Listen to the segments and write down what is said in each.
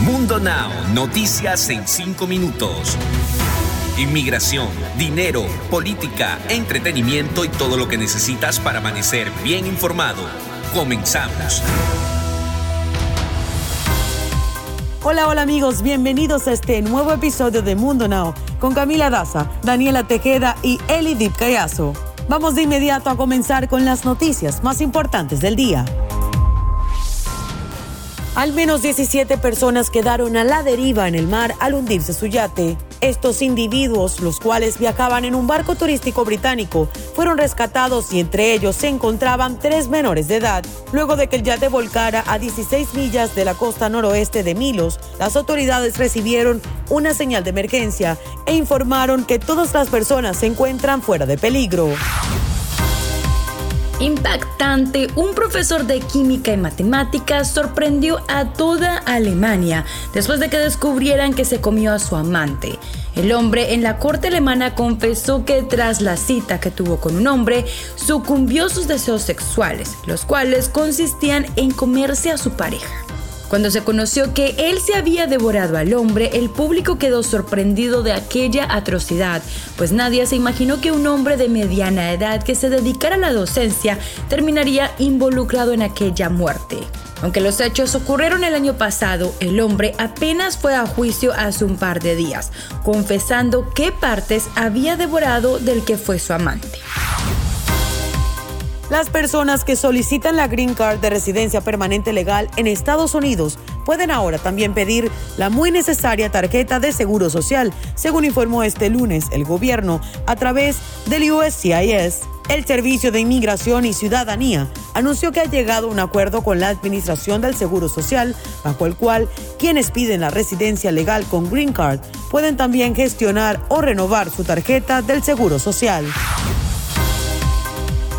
Mundo Now, noticias en 5 minutos. Inmigración, dinero, política, entretenimiento y todo lo que necesitas para amanecer bien informado. Comenzamos. Hola, hola amigos, bienvenidos a este nuevo episodio de Mundo Now con Camila Daza, Daniela Tejeda y Eli Dip Callazo. Vamos de inmediato a comenzar con las noticias más importantes del día. Al menos 17 personas quedaron a la deriva en el mar al hundirse su yate. Estos individuos, los cuales viajaban en un barco turístico británico, fueron rescatados y entre ellos se encontraban tres menores de edad. Luego de que el yate volcara a 16 millas de la costa noroeste de Milos, las autoridades recibieron una señal de emergencia e informaron que todas las personas se encuentran fuera de peligro impactante, un profesor de química y matemáticas sorprendió a toda Alemania después de que descubrieran que se comió a su amante. El hombre en la corte alemana confesó que tras la cita que tuvo con un hombre, sucumbió a sus deseos sexuales, los cuales consistían en comerse a su pareja. Cuando se conoció que él se había devorado al hombre, el público quedó sorprendido de aquella atrocidad, pues nadie se imaginó que un hombre de mediana edad que se dedicara a la docencia terminaría involucrado en aquella muerte. Aunque los hechos ocurrieron el año pasado, el hombre apenas fue a juicio hace un par de días, confesando qué partes había devorado del que fue su amante. Las personas que solicitan la Green Card de residencia permanente legal en Estados Unidos pueden ahora también pedir la muy necesaria tarjeta de seguro social, según informó este lunes el gobierno a través del USCIS. El Servicio de Inmigración y Ciudadanía anunció que ha llegado a un acuerdo con la Administración del Seguro Social, bajo el cual quienes piden la residencia legal con Green Card pueden también gestionar o renovar su tarjeta del Seguro Social.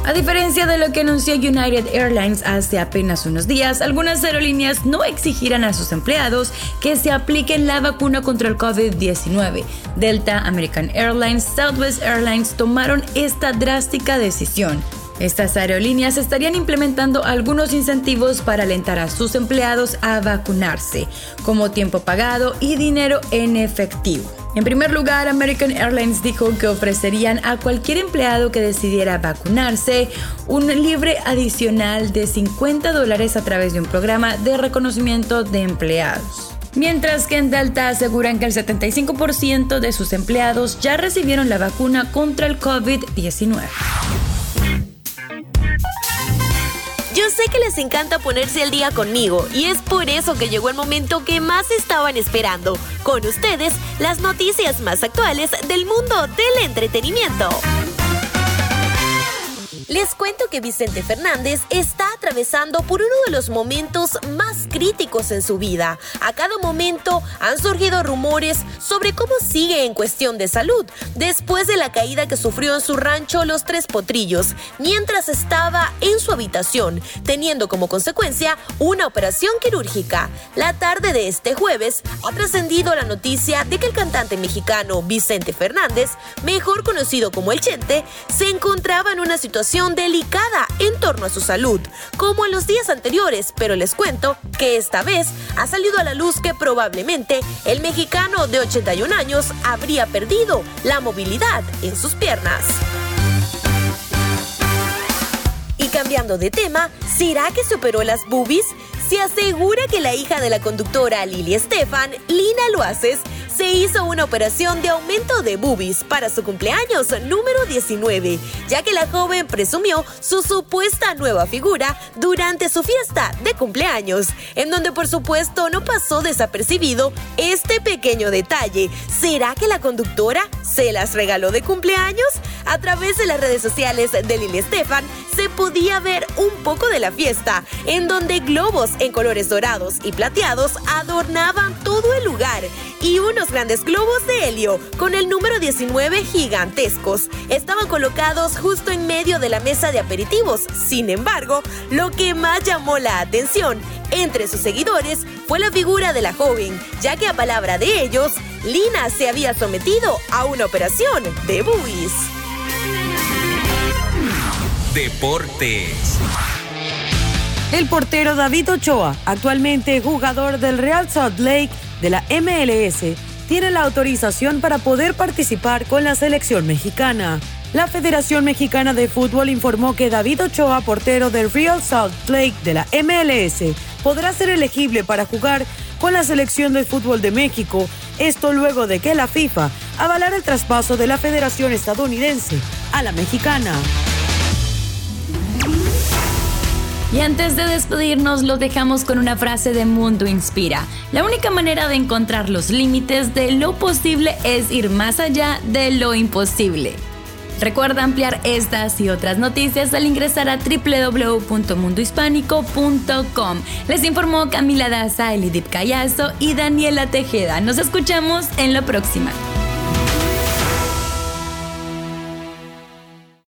A diferencia de lo que anunció United Airlines hace apenas unos días, algunas aerolíneas no exigirán a sus empleados que se apliquen la vacuna contra el COVID-19. Delta, American Airlines, Southwest Airlines tomaron esta drástica decisión. Estas aerolíneas estarían implementando algunos incentivos para alentar a sus empleados a vacunarse, como tiempo pagado y dinero en efectivo. En primer lugar, American Airlines dijo que ofrecerían a cualquier empleado que decidiera vacunarse un libre adicional de 50 dólares a través de un programa de reconocimiento de empleados. Mientras que en Delta aseguran que el 75% de sus empleados ya recibieron la vacuna contra el COVID-19. Yo sé que les encanta ponerse al día conmigo y es por eso que llegó el momento que más estaban esperando. Con ustedes, las noticias más actuales del mundo del entretenimiento. Les cuento que Vicente Fernández está atravesando por uno de los momentos más críticos en su vida. A cada momento han surgido rumores sobre cómo sigue en cuestión de salud después de la caída que sufrió en su rancho Los Tres Potrillos, mientras estaba en su habitación, teniendo como consecuencia una operación quirúrgica. La tarde de este jueves ha trascendido la noticia de que el cantante mexicano Vicente Fernández, mejor conocido como El Chente, se encontraba en una situación delicada en torno a su salud, como en los días anteriores, pero les cuento que esta vez ha salido a la luz que probablemente el mexicano de 81 años habría perdido la movilidad en sus piernas. Y cambiando de tema, ¿será que superó las boobies? Se asegura que la hija de la conductora Lili Estefan, Lina Loaces, se hizo una operación de aumento de boobies para su cumpleaños número 19, ya que la joven presumió su supuesta nueva figura durante su fiesta de cumpleaños, en donde por supuesto no pasó desapercibido este pequeño detalle. ¿Será que la conductora se las regaló de cumpleaños? A través de las redes sociales de Lili Estefan se podía ver un poco de la fiesta, en donde globos en colores dorados y plateados adornaban todo el lugar y unos grandes globos de helio con el número 19 gigantescos estaban colocados justo en medio de la mesa de aperitivos. Sin embargo, lo que más llamó la atención entre sus seguidores fue la figura de la joven, ya que a palabra de ellos, Lina se había sometido a una operación de boobies. Deportes. El portero David Ochoa, actualmente jugador del Real Salt Lake de la MLS, tiene la autorización para poder participar con la selección mexicana. La Federación Mexicana de Fútbol informó que David Ochoa, portero del Real Salt Lake de la MLS, podrá ser elegible para jugar con la selección de fútbol de México, esto luego de que la FIFA avalara el traspaso de la Federación estadounidense a la mexicana. Y antes de despedirnos, lo dejamos con una frase de Mundo Inspira. La única manera de encontrar los límites de lo posible es ir más allá de lo imposible. Recuerda ampliar estas y otras noticias al ingresar a www.mundohispánico.com. Les informó Camila Daza, Elidip Callazo y Daniela Tejeda. Nos escuchamos en la próxima.